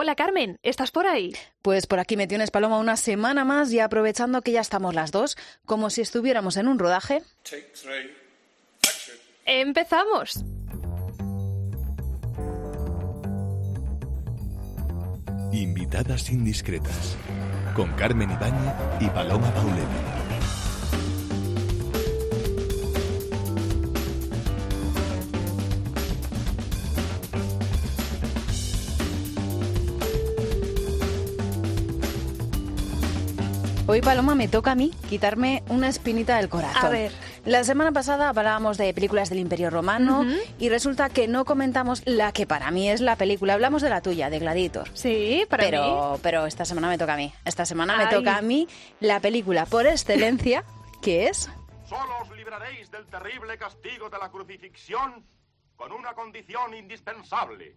Hola Carmen, ¿estás por ahí? Pues por aquí me tienes, Paloma, una semana más y aprovechando que ya estamos las dos, como si estuviéramos en un rodaje. ¡Empezamos! Invitadas indiscretas con Carmen Ibáñez y Paloma Pauleta. Hoy, Paloma, me toca a mí quitarme una espinita del corazón. A ver. La semana pasada hablábamos de películas del Imperio Romano y resulta que no comentamos la que para mí es la película. Hablamos de la tuya, de Gladiator. Sí, para pero, mí. Pero esta semana me toca a mí. Esta semana me Ay. toca a mí la película por excelencia, que es... Solo os libraréis del terrible castigo de la crucifixión con una condición indispensable,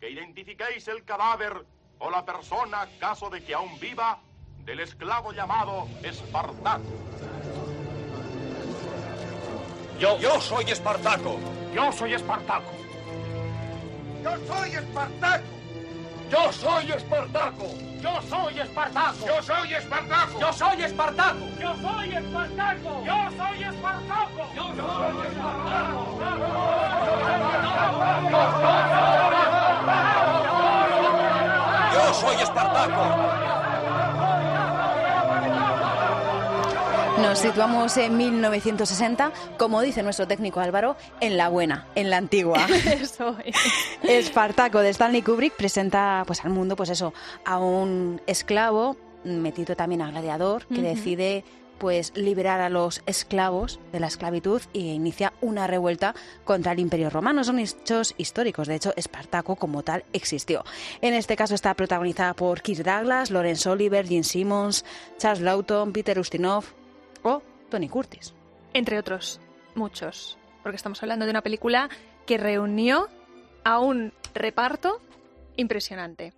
que identifiquéis el cadáver o la persona, caso de que aún viva, del esclavo llamado Espartaco. Yo, yo soy Espartaco. Yo soy Espartaco. Yo soy Espartaco. Yo soy Espartaco. Yo soy Espartaco. Yo soy Espartaco. Yo soy Espartaco. Yo soy Espartaco. Yo soy Espartaco. Yo soy Yo soy Espartaco. Nos situamos en 1960, como dice nuestro técnico Álvaro, en la buena, en la antigua. Eso es. Espartaco de Stanley Kubrick presenta pues al mundo pues eso a un esclavo metido también a gladiador que decide pues liberar a los esclavos de la esclavitud e inicia una revuelta contra el Imperio Romano. Son hechos históricos, de hecho Espartaco como tal existió. En este caso está protagonizada por Kirk Douglas, Lawrence Oliver, Gene Simmons, Charles Lawton, Peter Ustinov o Tony Curtis. Entre otros, muchos. Porque estamos hablando de una película que reunió a un reparto impresionante.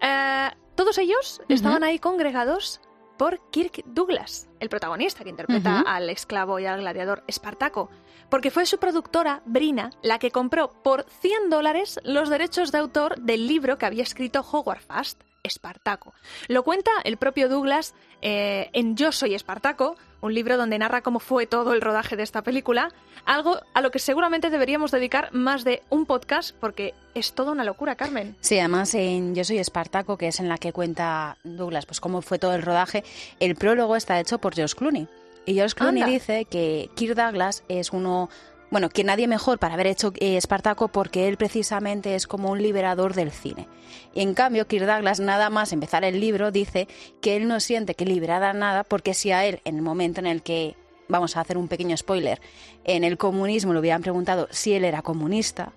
Eh, todos ellos estaban ahí congregados por Kirk Douglas, el protagonista que interpreta al esclavo y al gladiador Espartaco, porque fue su productora, Brina, la que compró por 100 dólares los derechos de autor del libro que había escrito Howard Fast, Espartaco. Lo cuenta el propio Douglas eh, en Yo soy Espartaco, un libro donde narra cómo fue todo el rodaje de esta película, algo a lo que seguramente deberíamos dedicar más de un podcast porque es toda una locura, Carmen. Sí, además en Yo soy Espartaco, que es en la que cuenta Douglas, pues cómo fue todo el rodaje, el prólogo está hecho por George Clooney. Y George Clooney Anda. dice que Kirk Douglas es uno, bueno, que nadie mejor para haber hecho eh, Espartaco porque él precisamente es como un liberador del cine. Y en cambio, Kirk Douglas, nada más empezar el libro, dice que él no siente que liberara nada porque si a él, en el momento en el que, vamos a hacer un pequeño spoiler, en el comunismo le hubieran preguntado si él era comunista,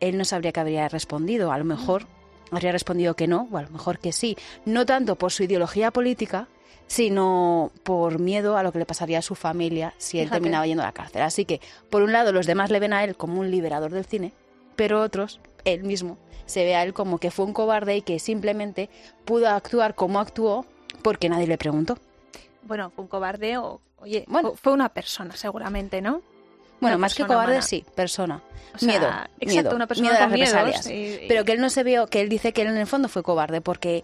él no sabría que habría respondido. A lo mejor habría respondido que no, o a lo mejor que sí. No tanto por su ideología política, sino por miedo a lo que le pasaría a su familia si él Fíjate. terminaba yendo a la cárcel. Así que, por un lado, los demás le ven a él como un liberador del cine, pero otros, él mismo, se ve a él como que fue un cobarde y que simplemente pudo actuar como actuó porque nadie le preguntó. Bueno, fue un cobarde o, oye, Bueno. fue- una persona seguramente, ¿no? Bueno, más que cobarde, humana. sí, persona. O sea, miedo, exacto, miedo, una persona miedo a las miedos represalias. y- y- Pero que él no se vio, que él dice que él en el fondo fue cobarde porque,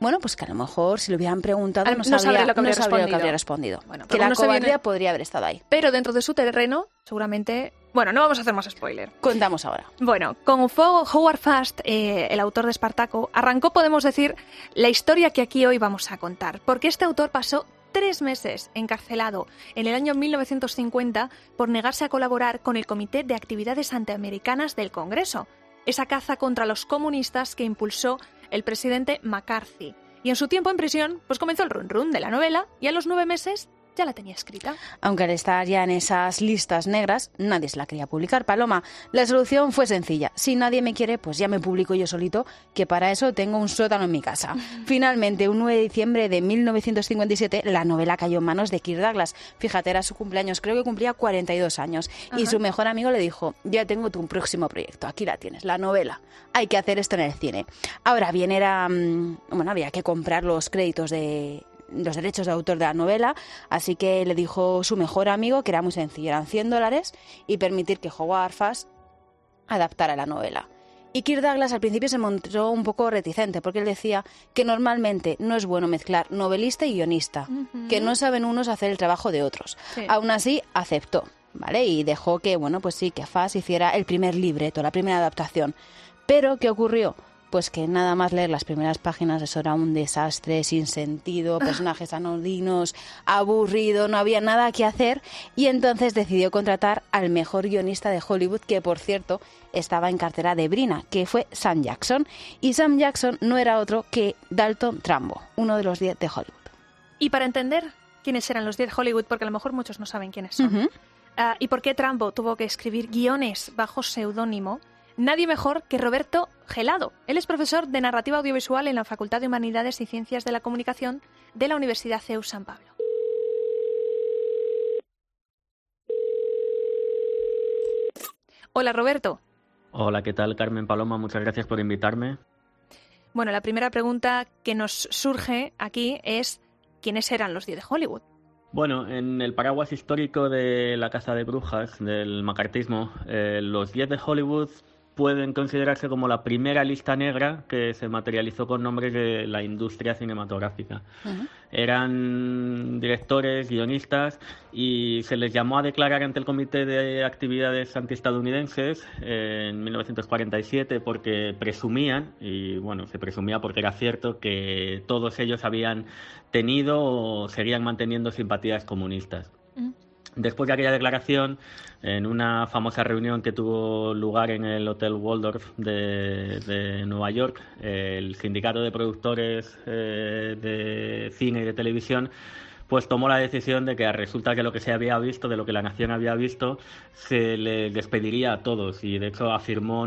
bueno, pues que a lo mejor si le hubieran preguntado Al- no no sabría, lo que habría no sabría lo que respondido. habría respondido. Bueno, que pero la cobardía viene- podría haber estado ahí. Pero dentro de su terreno, seguramente... Bueno, no vamos a hacer más spoiler. Contamos ahora. Bueno, como fue Howard Fast, eh, el autor de Espartaco, arrancó, podemos decir, la historia que aquí hoy vamos a contar, porque este autor pasó tres meses encarcelado en el año 1950 por negarse a colaborar con el Comité de Actividades Antiamericanas del Congreso, esa caza contra los comunistas que impulsó el presidente McCarthy. Y en su tiempo en prisión, pues comenzó el run run de la novela y a los nueve meses ya la tenía escrita. Aunque al estar ya en esas listas negras, nadie se la quería publicar. Paloma, la solución fue sencilla. Si nadie me quiere, pues ya me publico yo solito, que para eso tengo un sótano en mi casa. Finalmente, un 9 de diciembre de 1957, la novela cayó en manos de Kirk Douglas. Fíjate, era su cumpleaños, creo que cumplía 42 años. Y su mejor amigo le dijo, ya tengo tu próximo proyecto, aquí la tienes, la novela. Hay que hacer esto en el cine. Ahora bien, era, mm, bueno, había que comprar los créditos de los derechos de autor de la novela, así que le dijo su mejor amigo que era muy sencillo, eran 100 dólares y permitir que Howard Fast adaptara la novela. Y Kirk Douglas al principio se mostró un poco reticente porque él decía que normalmente no es bueno mezclar novelista y guionista, que no saben unos hacer el trabajo de otros. Aún así, aceptó, ¿vale? Y dejó que, bueno, pues sí, que Fass hiciera el primer libreto, la primera adaptación. Pero, ¿qué ocurrió? Pues que nada más leer las primeras páginas eso era un desastre, sin sentido, personajes anodinos, aburrido, no había nada que hacer. Y entonces decidió contratar al mejor guionista de Hollywood que por cierto estaba en cartera de Brina, que fue Sam Jackson. Y Sam Jackson no era otro que Dalton Trambo, uno de los 10 de Hollywood. Y para entender quiénes eran los 10 de Hollywood, porque a lo mejor muchos no saben quiénes son, ah, y por qué Trambo tuvo que escribir guiones bajo seudónimo, nadie mejor que Roberto Gelado. Él es profesor de narrativa audiovisual en la Facultad de Humanidades y Ciencias de la Comunicación de la Universidad CEU San Pablo. Hola Roberto. Hola, ¿qué tal Carmen Paloma? Muchas gracias por invitarme. Bueno, la primera pregunta que nos surge aquí es ¿quiénes eran los 10 de Hollywood? Bueno, en el paraguas histórico de la Casa de Brujas, del macartismo, eh, los 10 de Hollywood pueden considerarse como la primera lista negra que se materializó con nombres de la industria cinematográfica. Eran directores, guionistas y se les llamó a declarar ante el Comité de Actividades Antiestadounidenses en 1947 porque presumían, y bueno, se presumía porque era cierto, que todos ellos habían tenido o seguían manteniendo simpatías comunistas. Después de aquella declaración, en una famosa reunión que tuvo lugar en el Hotel Waldorf de, Nueva York, el sindicato de productores eh, de cine y de televisión pues tomó la decisión de que resulta que lo que se había visto, de lo que la nación había visto, se le despediría a todos y de hecho afirmó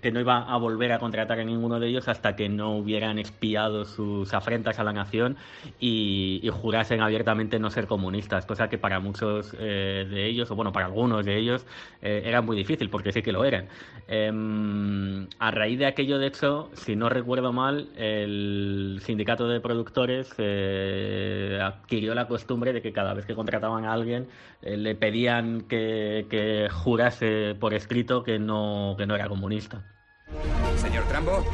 que no iba a volver a contratar a ninguno de ellos hasta que no hubieran expiado sus afrentas a la nación y, jurasen abiertamente no ser comunistas, cosa que para muchos eh, de ellos, o bueno, para algunos de ellos, eh, era muy difícil porque sí que lo eran. Em, a raíz de aquello, de hecho, si no recuerdo mal, el sindicato de productores eh, adquirió la costumbre de que cada vez que contrataban a alguien eh, le pedían que, jurase por escrito que no, que no era comunista. Señor Trambo,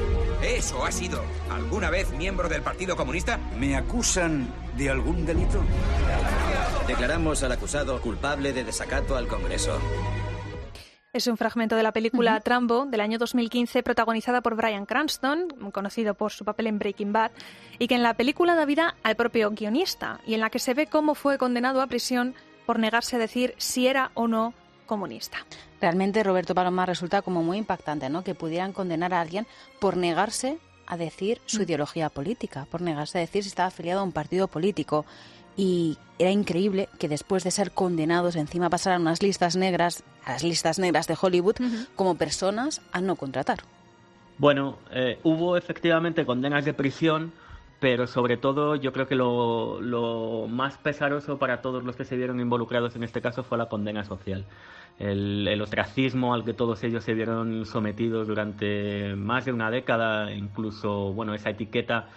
¿eso ha sido alguna vez miembro del Partido Comunista? ¿Me acusan de algún delito? Declaramos al acusado culpable de desacato al Congreso. Es un fragmento de la película Trambo del año 2015 protagonizada por Brian Cranston, conocido por su papel en Breaking Bad, y que en la película da vida al propio guionista y en la que se ve cómo fue condenado a prisión por negarse a decir si era o no comunista. Realmente Roberto Paloma resulta como muy impactante, ¿no? Que pudieran condenar a alguien por negarse a decir su mm. ideología política, por negarse a decir si estaba afiliado a un partido político y era increíble que después de ser condenados encima pasaran unas listas negras, a las listas negras de Hollywood, como personas a no contratar. Bueno, eh, hubo efectivamente condenas de prisión, pero sobre todo yo creo que lo, lo, más pesaroso para todos los que se vieron involucrados en este caso fue la condena social. El, el, ostracismo al que todos ellos se vieron sometidos durante más de una década, incluso, bueno, esa etiqueta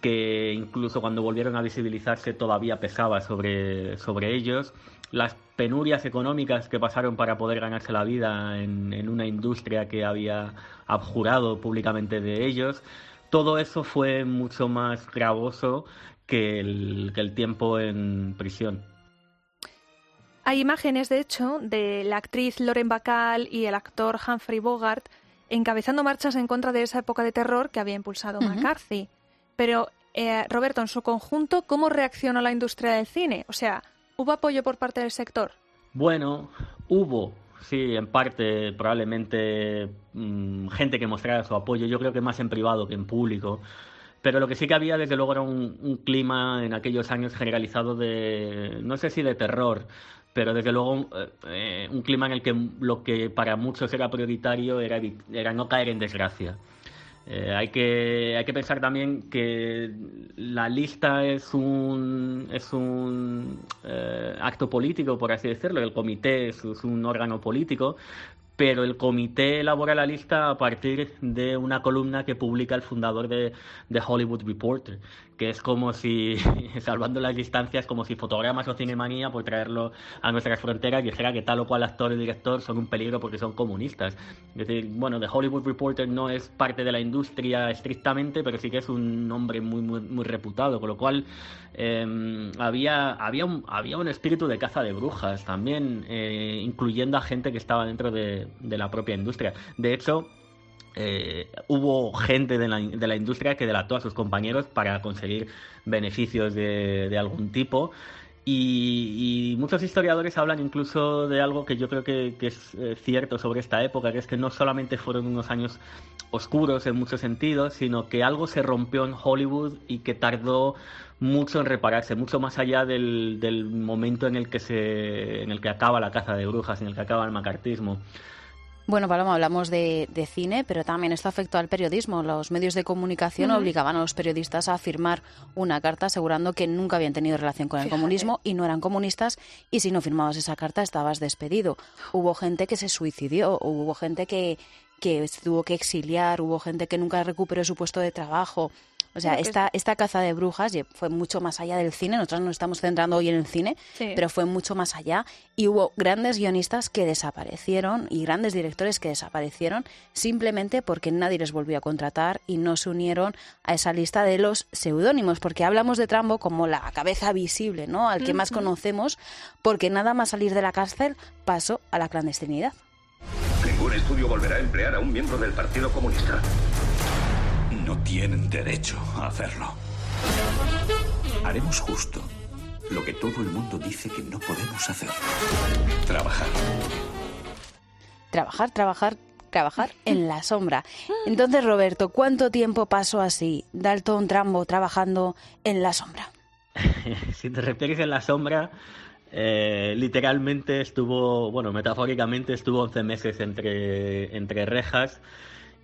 que incluso cuando volvieron a visibilizarse todavía pesaba sobre, sobre ellos, las penurias económicas que pasaron para poder ganarse la vida en, en una industria que había abjurado públicamente de ellos, todo eso fue mucho más gravoso que el, que el tiempo en prisión. Hay imágenes, de hecho, de la actriz Lauren Bacall y el actor Humphrey Bogart encabezando marchas en contra de esa época de terror que había impulsado McCarthy. Pero, eh, Roberto, en su conjunto, ¿cómo reaccionó la industria del cine? O sea, ¿hubo apoyo por parte del sector? Bueno, hubo, sí, en parte, probablemente mm, gente que mostrara su apoyo, yo creo que más en privado que en público. Pero lo que sí que había, desde luego, era un, clima en aquellos años generalizado de, no sé si de terror, pero desde luego eh, un clima en el que lo que para muchos era prioritario era, era no caer en desgracia. Eh, hay, que, hay que pensar también que la lista es un, es un eh, acto político, por así decirlo, el comité es, un órgano político, pero el comité elabora la lista a partir de una columna que publica el fundador de, de Hollywood Reporter, que es como si, salvando las distancias, como si fotogramas o cinemanía, por traerlo a nuestras fronteras, dijera que tal o cual actor y director son un peligro porque son comunistas. Es decir, bueno, The Hollywood Reporter no es parte de la industria estrictamente, pero sí que es un hombre muy, muy, muy reputado, con lo cual eh, había, había, un, había un espíritu de caza de brujas también, eh, incluyendo a gente que estaba dentro de, de la propia industria. De hecho, eh, hubo gente de la, de la, industria que delató a sus compañeros para conseguir beneficios de, de algún tipo. Y, muchos historiadores hablan incluso de algo que yo creo que, que es eh, cierto sobre esta época, que es que no solamente fueron unos años oscuros en muchos sentidos, sino que algo se rompió en Hollywood y que tardó mucho en repararse, mucho más allá del, del momento en el que se, en el que acaba la caza de brujas, en el que acaba el macartismo. Bueno, Paloma, hablamos de, de, cine, pero también esto afectó al periodismo. Los medios de comunicación uh -huh. obligaban a los periodistas a firmar una carta asegurando que nunca habían tenido relación con el Fíjate. comunismo y no eran comunistas y si no firmabas esa carta estabas despedido. Hubo gente que se suicidió, hubo gente que, que se tuvo que exiliar, hubo gente que nunca recuperó su puesto de trabajo. O sea, esta, esta caza de brujas fue mucho más allá del cine. Nosotros nos estamos centrando hoy en el cine, sí. pero fue mucho más allá. Y hubo grandes guionistas que desaparecieron y grandes directores que desaparecieron simplemente porque nadie les volvió a contratar y no se unieron a esa lista de los seudónimos. Porque hablamos de Trambo como la cabeza visible, ¿no? Al que uh -huh. más conocemos, porque nada más salir de la cárcel pasó a la clandestinidad. Ningún estudio volverá a emplear a un miembro del Partido Comunista. No tienen derecho a hacerlo. Haremos justo lo que todo el mundo dice que no podemos hacer. Trabajar. Trabajar, trabajar, trabajar en la sombra. Entonces, Roberto, ¿cuánto tiempo pasó así Dalton Trambo trabajando en la sombra? si te refieres en la sombra, eh, literalmente estuvo, bueno, metafóricamente estuvo 11 meses entre, entre rejas.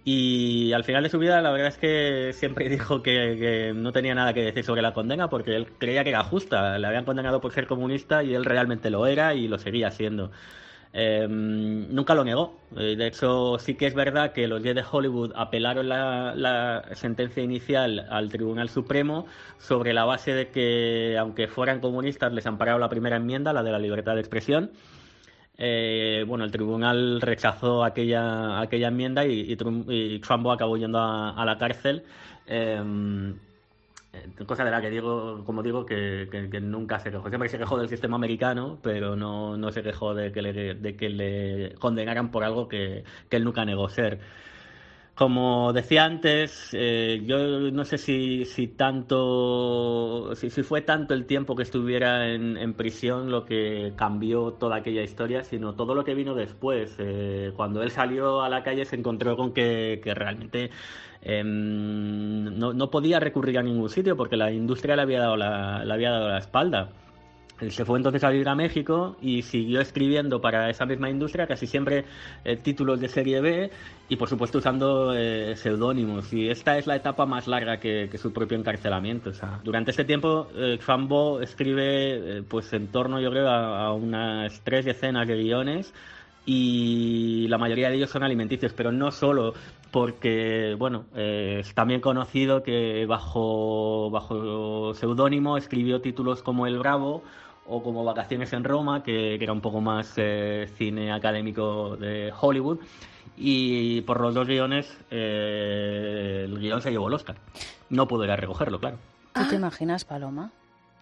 Y al final de su vida, la verdad es que siempre dijo que, no tenía nada que decir sobre la condena porque él creía que era justa. Le habían condenado por ser comunista y él realmente lo era y lo seguía siendo. Eh, nunca lo negó. Eh, de hecho, sí que es verdad que los 10 de Hollywood apelaron la, la, sentencia inicial al Tribunal Supremo sobre la base de que, aunque fueran comunistas, les amparaba la primera enmienda, la de la libertad de expresión. Eh, bueno, el tribunal rechazó aquella, aquella enmienda y, y, y Trumbo acabó yendo a, la cárcel. Eh, cosa de la que digo, como digo, que, que, que, nunca se quejó. Siempre se quejó del sistema americano, pero no, no se quejó de que le, de que le condenaran por algo que, que él nunca negó ser. Como decía antes, eh, yo no sé si, si tanto, si, si, fue tanto el tiempo que estuviera en, en, prisión lo que cambió toda aquella historia, sino todo lo que vino después. Eh, cuando él salió a la calle se encontró con que, que realmente eh, no, no, podía recurrir a ningún sitio porque la industria le había dado la, le había dado la espalda. Se fue entonces a vivir a México y siguió escribiendo para esa misma industria, casi siempre eh, títulos de serie B y por supuesto usando eh, seudónimos. Y esta es la etapa más larga que, su propio encarcelamiento. Durante este tiempo, eh, escribe eh, pues en torno, yo creo, a, a unas tres decenas de guiones y la mayoría de ellos son alimenticios, pero no solo porque, bueno, eh, es también conocido que bajo, bajo seudónimo escribió títulos como El Bravo o como Vacaciones en Roma, que, que era un poco más eh, cine académico de Hollywood. Y por los dos guiones, eh, el guion se llevó el Oscar. No pudo ir a recogerlo, claro. ¿Tú te imaginas, Paloma?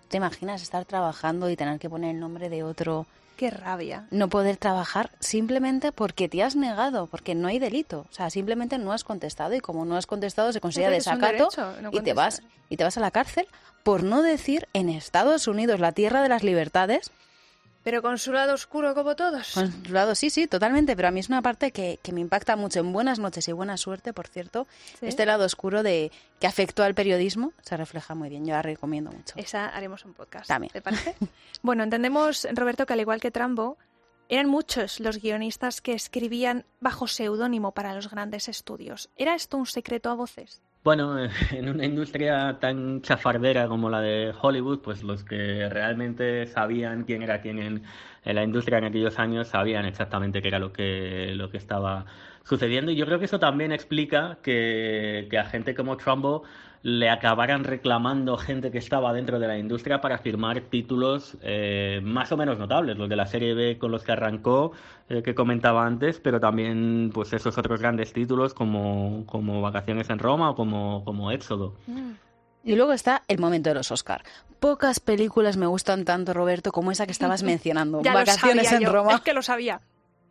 ¿Te imaginas estar trabajando y tener que poner el nombre de otro? Qué rabia. No poder trabajar simplemente porque te has negado, porque no hay delito. O sea, simplemente no has contestado y como no has contestado se considera desacato no y te vas y te vas a la cárcel por no decir en Estados Unidos, la tierra de las libertades, pero con su lado oscuro como todos. Con su lado, sí, sí, totalmente. Pero a mí es una parte que, que me impacta mucho. En Buenas noches y buena suerte, por cierto, ¿Sí? este lado oscuro de que afectó al periodismo se refleja muy bien. Yo la recomiendo mucho. Esa haremos un podcast. También. ¿Te parece? bueno, entendemos, Roberto, que al igual que Trambo, eran muchos los guionistas que escribían bajo seudónimo para los grandes estudios. ¿Era esto un secreto a voces? Bueno, en una industria tan chafardera como la de Hollywood, pues los que realmente sabían quién era quién en, la industria en aquellos años sabían exactamente qué era lo que, lo que estaba sucediendo. Y yo creo que eso también explica que, que a gente como Trumbo le acabaran reclamando gente que estaba dentro de la industria para firmar títulos eh, más o menos notables, los de la serie B con los que arrancó, eh, que comentaba antes, pero también pues esos otros grandes títulos como, como Vacaciones en Roma o como, como Éxodo. Y luego está el momento de los Oscar. Pocas películas me gustan tanto, Roberto, como esa que estabas mencionando, Ya lo Vacaciones sabía en yo, Roma. Es que lo sabía.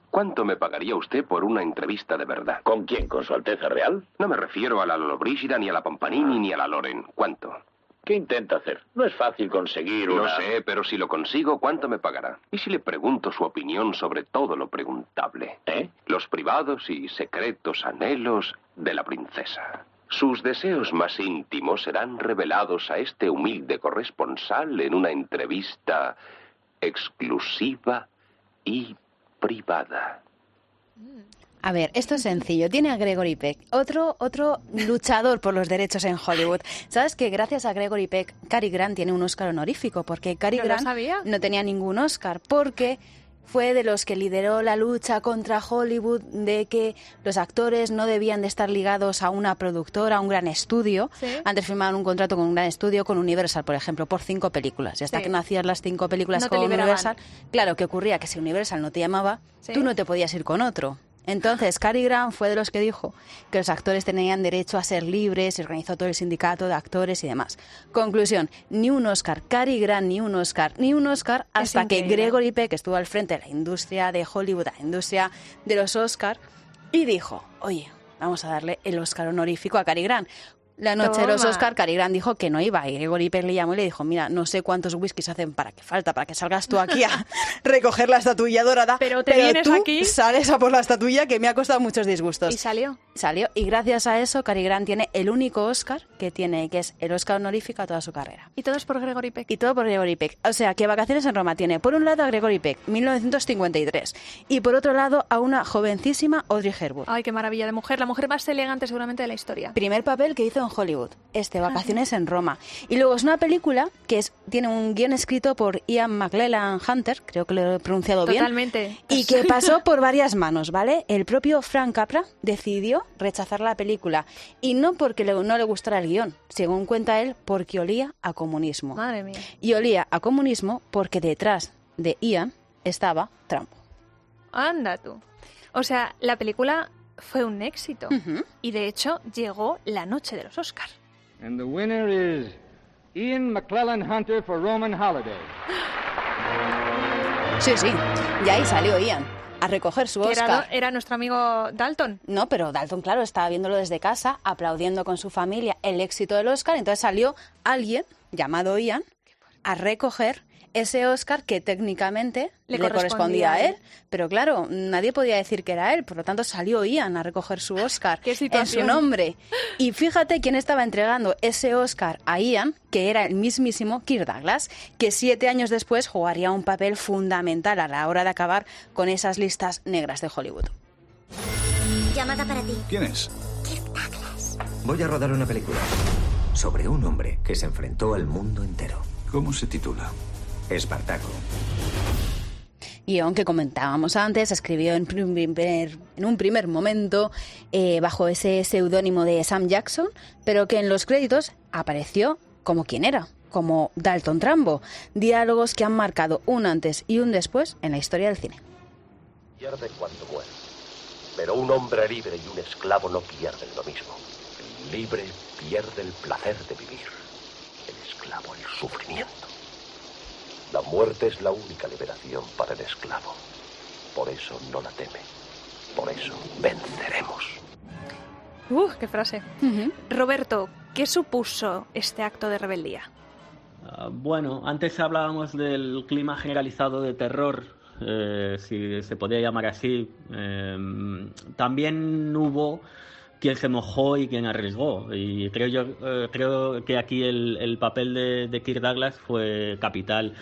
¿Cuánto me pagaría usted por una entrevista de verdad? ¿Con quién? ¿Con su Alteza Real? No me refiero a la Lollobrigida, ni a la Pompanini, ni a la Loren. ¿Cuánto? ¿Qué intenta hacer? No es fácil conseguir No una... sé, pero si lo consigo, ¿cuánto me pagará? ¿Y si le pregunto su opinión sobre todo lo preguntable? ¿Eh? Los privados y secretos anhelos de la princesa. Sus deseos más íntimos serán revelados a este humilde corresponsal en una entrevista exclusiva y privada. A ver, esto es sencillo. Tiene a Gregory Peck, otro, otro luchador por los derechos en Hollywood. ¿Sabes que gracias a Gregory Peck, Cary Grant tiene un Oscar honorífico? Porque Cary No Grant no tenía ningún Oscar, porque fue de los que lideró la lucha contra Hollywood de que los actores no debían de estar ligados a una productora, a un gran estudio. Sí. Antes firmaban un contrato con un gran estudio, con Universal, por ejemplo, por cinco películas. Y hasta Sí. que no hacías las cinco películas No con. Universal, claro, que ocurría que si Universal no te llamaba, Sí. tú no te podías ir con otro. Entonces, Cary Grant fue de los que dijo que los actores tenían derecho a ser libres y organizó todo el sindicato de actores y demás. Conclusión, ni un Oscar, Cary Grant, ni un Oscar, ni un Oscar, hasta que. Gregory Peck estuvo al frente de la industria de Hollywood, la industria de los Oscar, y dijo, oye, vamos a darle el Oscar honorífico a Cary Grant. La noche de los. Oscar, Cary Grant dijo que no iba y Gregory Peck le llamó y le dijo, mira, no sé cuántos whiskies hacen para que falta, para que salgas tú aquí a recoger la estatuilla dorada, Pero te vienes tú aquí. sales a por la estatuilla que me ha costado muchos disgustos. Y salió. Salió y gracias a eso Cary Grant tiene el único Oscar que tiene, que es el Oscar honorífico a toda su carrera. Y todo es por Gregory Peck. Y todo por Gregory Peck. O sea, que Vacaciones en Roma tiene por un lado a Gregory Peck, 1953, y por otro lado a una jovencísima Audrey Hepburn. Ay, qué maravilla de mujer. La mujer más elegante seguramente de la historia. Primer papel que hizo en Hollywood, este, Vacaciones en Roma. Y luego es una película que es, tiene un guion escrito por Ian McLellan Hunter, creo que lo he pronunciado bien. Totalmente. Y que pasó por varias manos, ¿vale? El propio Frank Capra decidió rechazar la película. Y no porque le- no le gustara el guion, según cuenta él, porque olía a comunismo. Madre mía. Y olía a comunismo porque detrás de Ian estaba Trump. Anda tú. O sea, la película fue un éxito. Y de hecho llegó la noche de los Oscars. And the winner is Ian McClellan Hunter for Roman Holiday. Sí, sí. Y ahí salió Ian a recoger su Oscar. era, era nuestro amigo Dalton. No, pero Dalton, claro, estaba viéndolo desde casa, aplaudiendo con su familia el éxito del Oscar. Entonces salió alguien llamado Ian a recoger ese Oscar que técnicamente Le le, correspondía correspondía a a él. Pero claro, nadie podía decir que era él, por lo tanto salió Ian a recoger su Oscar Qué en su nombre. Y fíjate quién estaba entregando ese Oscar a Ian, que era el mismísimo Kirk Douglas, que siete años después jugaría un papel fundamental a la hora de acabar con esas listas negras de Hollywood. Llamada para ti. ¿Quién es? Voy a rodar una película sobre un hombre que se enfrentó al mundo entero. ¿Cómo se titula? Espartaco. Guión que comentábamos antes, escribió en, primer, en un primer momento eh, bajo ese seudónimo de Sam Jackson, pero que en los créditos apareció como quien era, como Dalton Trambo. Diálogos que han marcado un antes y un después en la historia del cine. Pierde cuando muere. Pero un hombre libre y un esclavo no pierden lo mismo. El libre pierde el placer de vivir. El esclavo el sufrimiento. La muerte es la única liberación para el esclavo. Por eso no la teme. Por eso venceremos. ¡Uh, qué frase! Roberto, ¿qué supuso este acto de rebeldía? Ah, bueno, antes hablábamos del clima generalizado de terror, eh, si se podía llamar así. Eh, también hubo quien se mojó y quien arriesgó. Y creo yo eh, creo que aquí el, el papel de, de Kirk Douglas fue capital.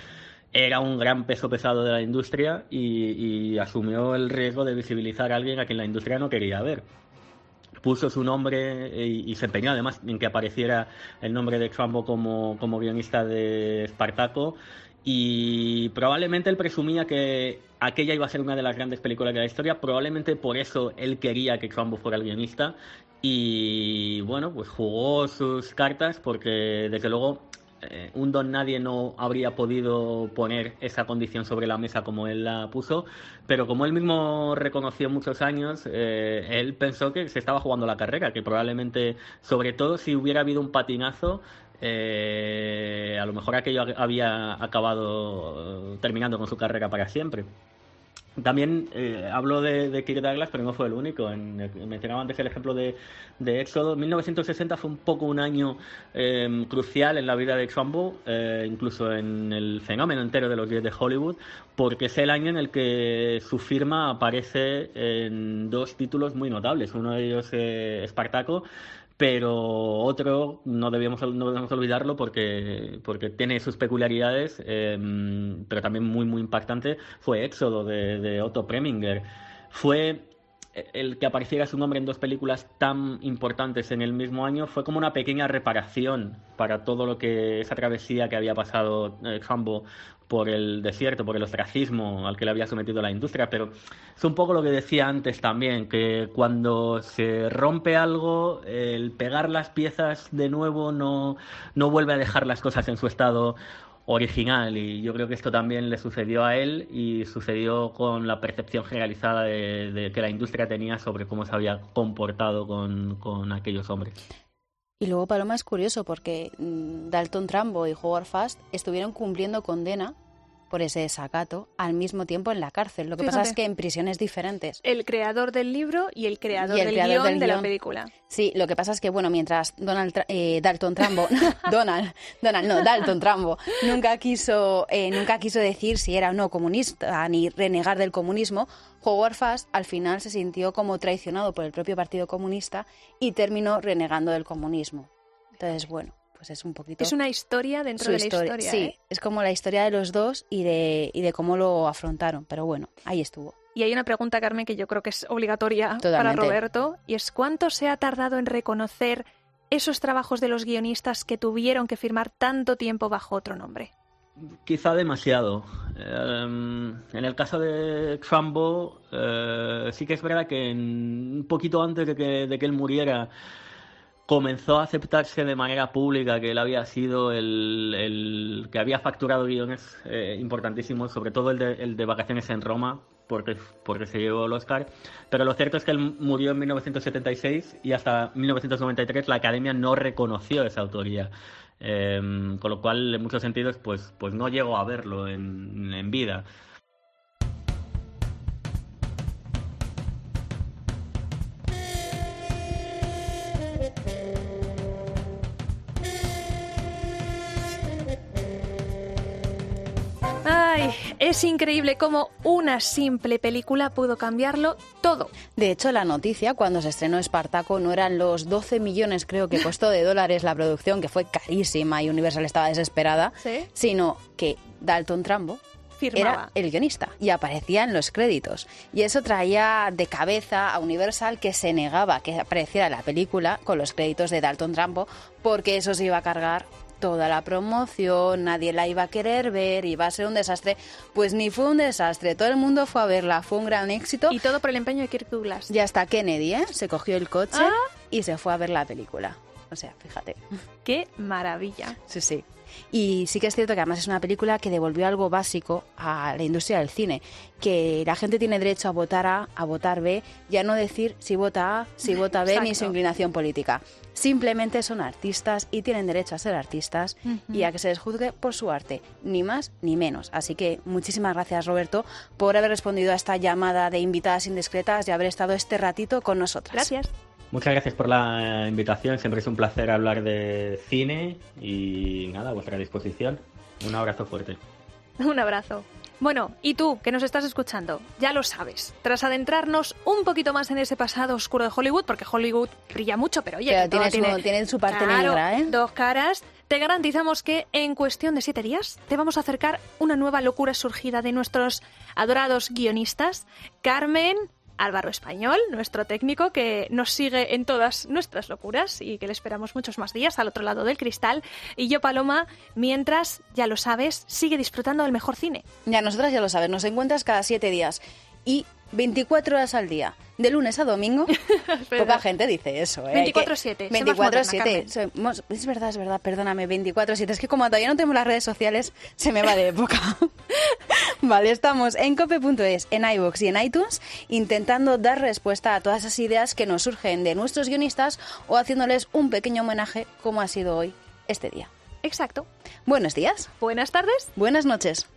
Era un gran peso pesado de la industria y, asumió el riesgo de visibilizar a alguien a quien la industria no quería ver puso su nombre y, y se empeñó además en que apareciera el nombre de Trumbo como, como guionista de Espartaco y probablemente él presumía que aquella iba a ser una de las grandes películas de la historia, probablemente por eso él quería que Trumbo fuera el guionista y bueno, pues jugó sus cartas porque desde luego eh, un don nadie no habría podido poner esa condición sobre la mesa como él la puso, pero como él mismo reconoció muchos años, eh, él pensó que se estaba jugando la carrera, que probablemente, sobre todo si hubiera habido un patinazo, eh, a lo mejor aquello había acabado terminando con su carrera para siempre. También eh, hablo de, Kirk Douglas, pero no fue el único. En, mencionaba antes el ejemplo de, de Éxodo. 1960 fue un poco un año eh, crucial en la vida de Trumbo, eh, incluso en el fenómeno entero de los 10 de Hollywood, porque es el año en el que su firma aparece en dos títulos muy notables. Uno de ellos es Espartaco, pero otro no debíamos, no debemos olvidarlo porque, porque tiene sus peculiaridades, em, pero también muy, muy impactante, fue Éxodo de Otto Preminger. Fue el que apareciera su nombre en dos películas tan importantes en el mismo año fue como una pequeña reparación para todo lo que esa travesía que había pasado eh, por el desierto, por el ostracismo al que le había sometido la industria, pero es un poco lo que decía antes también, que cuando se rompe algo, el pegar las piezas de nuevo no, no vuelve a dejar las cosas en su estado original y yo creo que esto también le sucedió a él y sucedió con la percepción generalizada de, que la industria tenía sobre cómo se había comportado con, con aquellos hombres. Y luego Paloma es curioso porque mm, Dalton Trambo y Howard Fast estuvieron cumpliendo condena por ese desacato al mismo tiempo en la cárcel. Lo que pasa es que en prisiones diferentes. El creador del libro y el creador, del, guion de la película. Sí, lo que pasa es que, bueno, mientras Donald eh, Dalton Trambo, Donald, Donald, no, Dalton Trambo, nunca quiso, eh, nunca quiso decir si era o no comunista ni renegar del comunismo, Howard Fast al final se sintió como traicionado por el propio Partido Comunista y terminó renegando del comunismo. Entonces, bueno, pues es un poquito... Es una historia dentro de la historia. sí, ¿eh? es como la historia de los dos y de, y de cómo lo afrontaron, pero bueno, ahí estuvo. Y hay una pregunta, Carmen, que yo creo que es obligatoria para Roberto, y es ¿cuánto se ha tardado en reconocer esos trabajos de los guionistas que tuvieron que firmar tanto tiempo bajo otro nombre? Quizá demasiado. Em, en el caso de Trumbo, eh, sí que es verdad que un poquito antes de que, de que él muriera, comenzó a aceptarse de manera pública que él había sido el, que había facturado guiones eh, importantísimos, sobre todo el de, el de, Vacaciones en Roma, porque, porque se llevó el Oscar. Pero lo cierto es que él murió en 1976 y hasta 1993 la Academia no reconoció esa autoría. Em, con lo cual, en muchos sentidos, pues, pues no llegó a verlo en, en vida. Es increíble cómo una simple película pudo cambiarlo todo. De hecho, la noticia cuando se estrenó Espartaco no eran los 12 millones, creo que costó de dólares la producción, que fue carísima y Universal estaba desesperada, sino que Dalton Trambo, era el guionista y aparecía en los créditos. Y eso traía de cabeza a Universal que se negaba que apareciera la película con los créditos de Dalton Trambo porque eso se iba a cargar toda la promoción, nadie la iba a querer ver, iba a ser un desastre. Pues ni fue un desastre, todo el mundo fue a verla, fue un gran éxito. Y todo por el empeño de Kirk Douglas. Y hasta Kennedy, ¿eh? Se cogió el coche ah. y se fue a ver la película. O sea, fíjate. ¡Qué maravilla! Sí, sí. Y sí que es cierto que además es una película que devolvió algo básico a la industria del cine, que la gente tiene derecho a votar A, a votar B, ya no decir si vota A, si vota B, ni su inclinación política. Simplemente son artistas y tienen derecho a ser artistas y a que se les juzgue por su arte, ni más ni menos. Así que muchísimas gracias Roberto por haber respondido a esta llamada de invitadas indiscretas y haber estado este ratito con nosotras. Gracias. Muchas gracias por la invitación, siempre es un placer hablar de cine y nada, a vuestra disposición. Un abrazo fuerte. Un abrazo. Bueno, y tú, que nos estás escuchando, ya lo sabes. Tras adentrarnos un poquito más en ese pasado oscuro de Hollywood, porque Hollywood brilla mucho, pero oye, tiene, su, tiene, su, parte negra, ¿eh? Dos caras. Te garantizamos que en cuestión de siete días te vamos a acercar una nueva locura surgida de nuestros adorados guionistas. Carmen, Álvaro Español, nuestro técnico que nos sigue en todas nuestras locuras y que le esperamos muchos más días al otro lado del cristal. Y yo, Paloma, mientras, ya lo sabes, sigue disfrutando del mejor cine. Ya, nosotras ya lo sabes, nos encuentras cada siete días y 24 horas al día, de lunes a domingo. Poca gente dice eso, ¿eh? 24-7. 24-7. Es verdad, es verdad, perdóname, 24-7. Es que como todavía no tenemos las redes sociales, se me va de época. vale, estamos en cope.es, en iVoox y en iTunes, intentando dar respuesta a todas esas ideas que nos surgen de nuestros guionistas o haciéndoles un pequeño homenaje, como ha sido hoy, este día. Exacto. Buenos días. Buenas tardes. Buenas noches.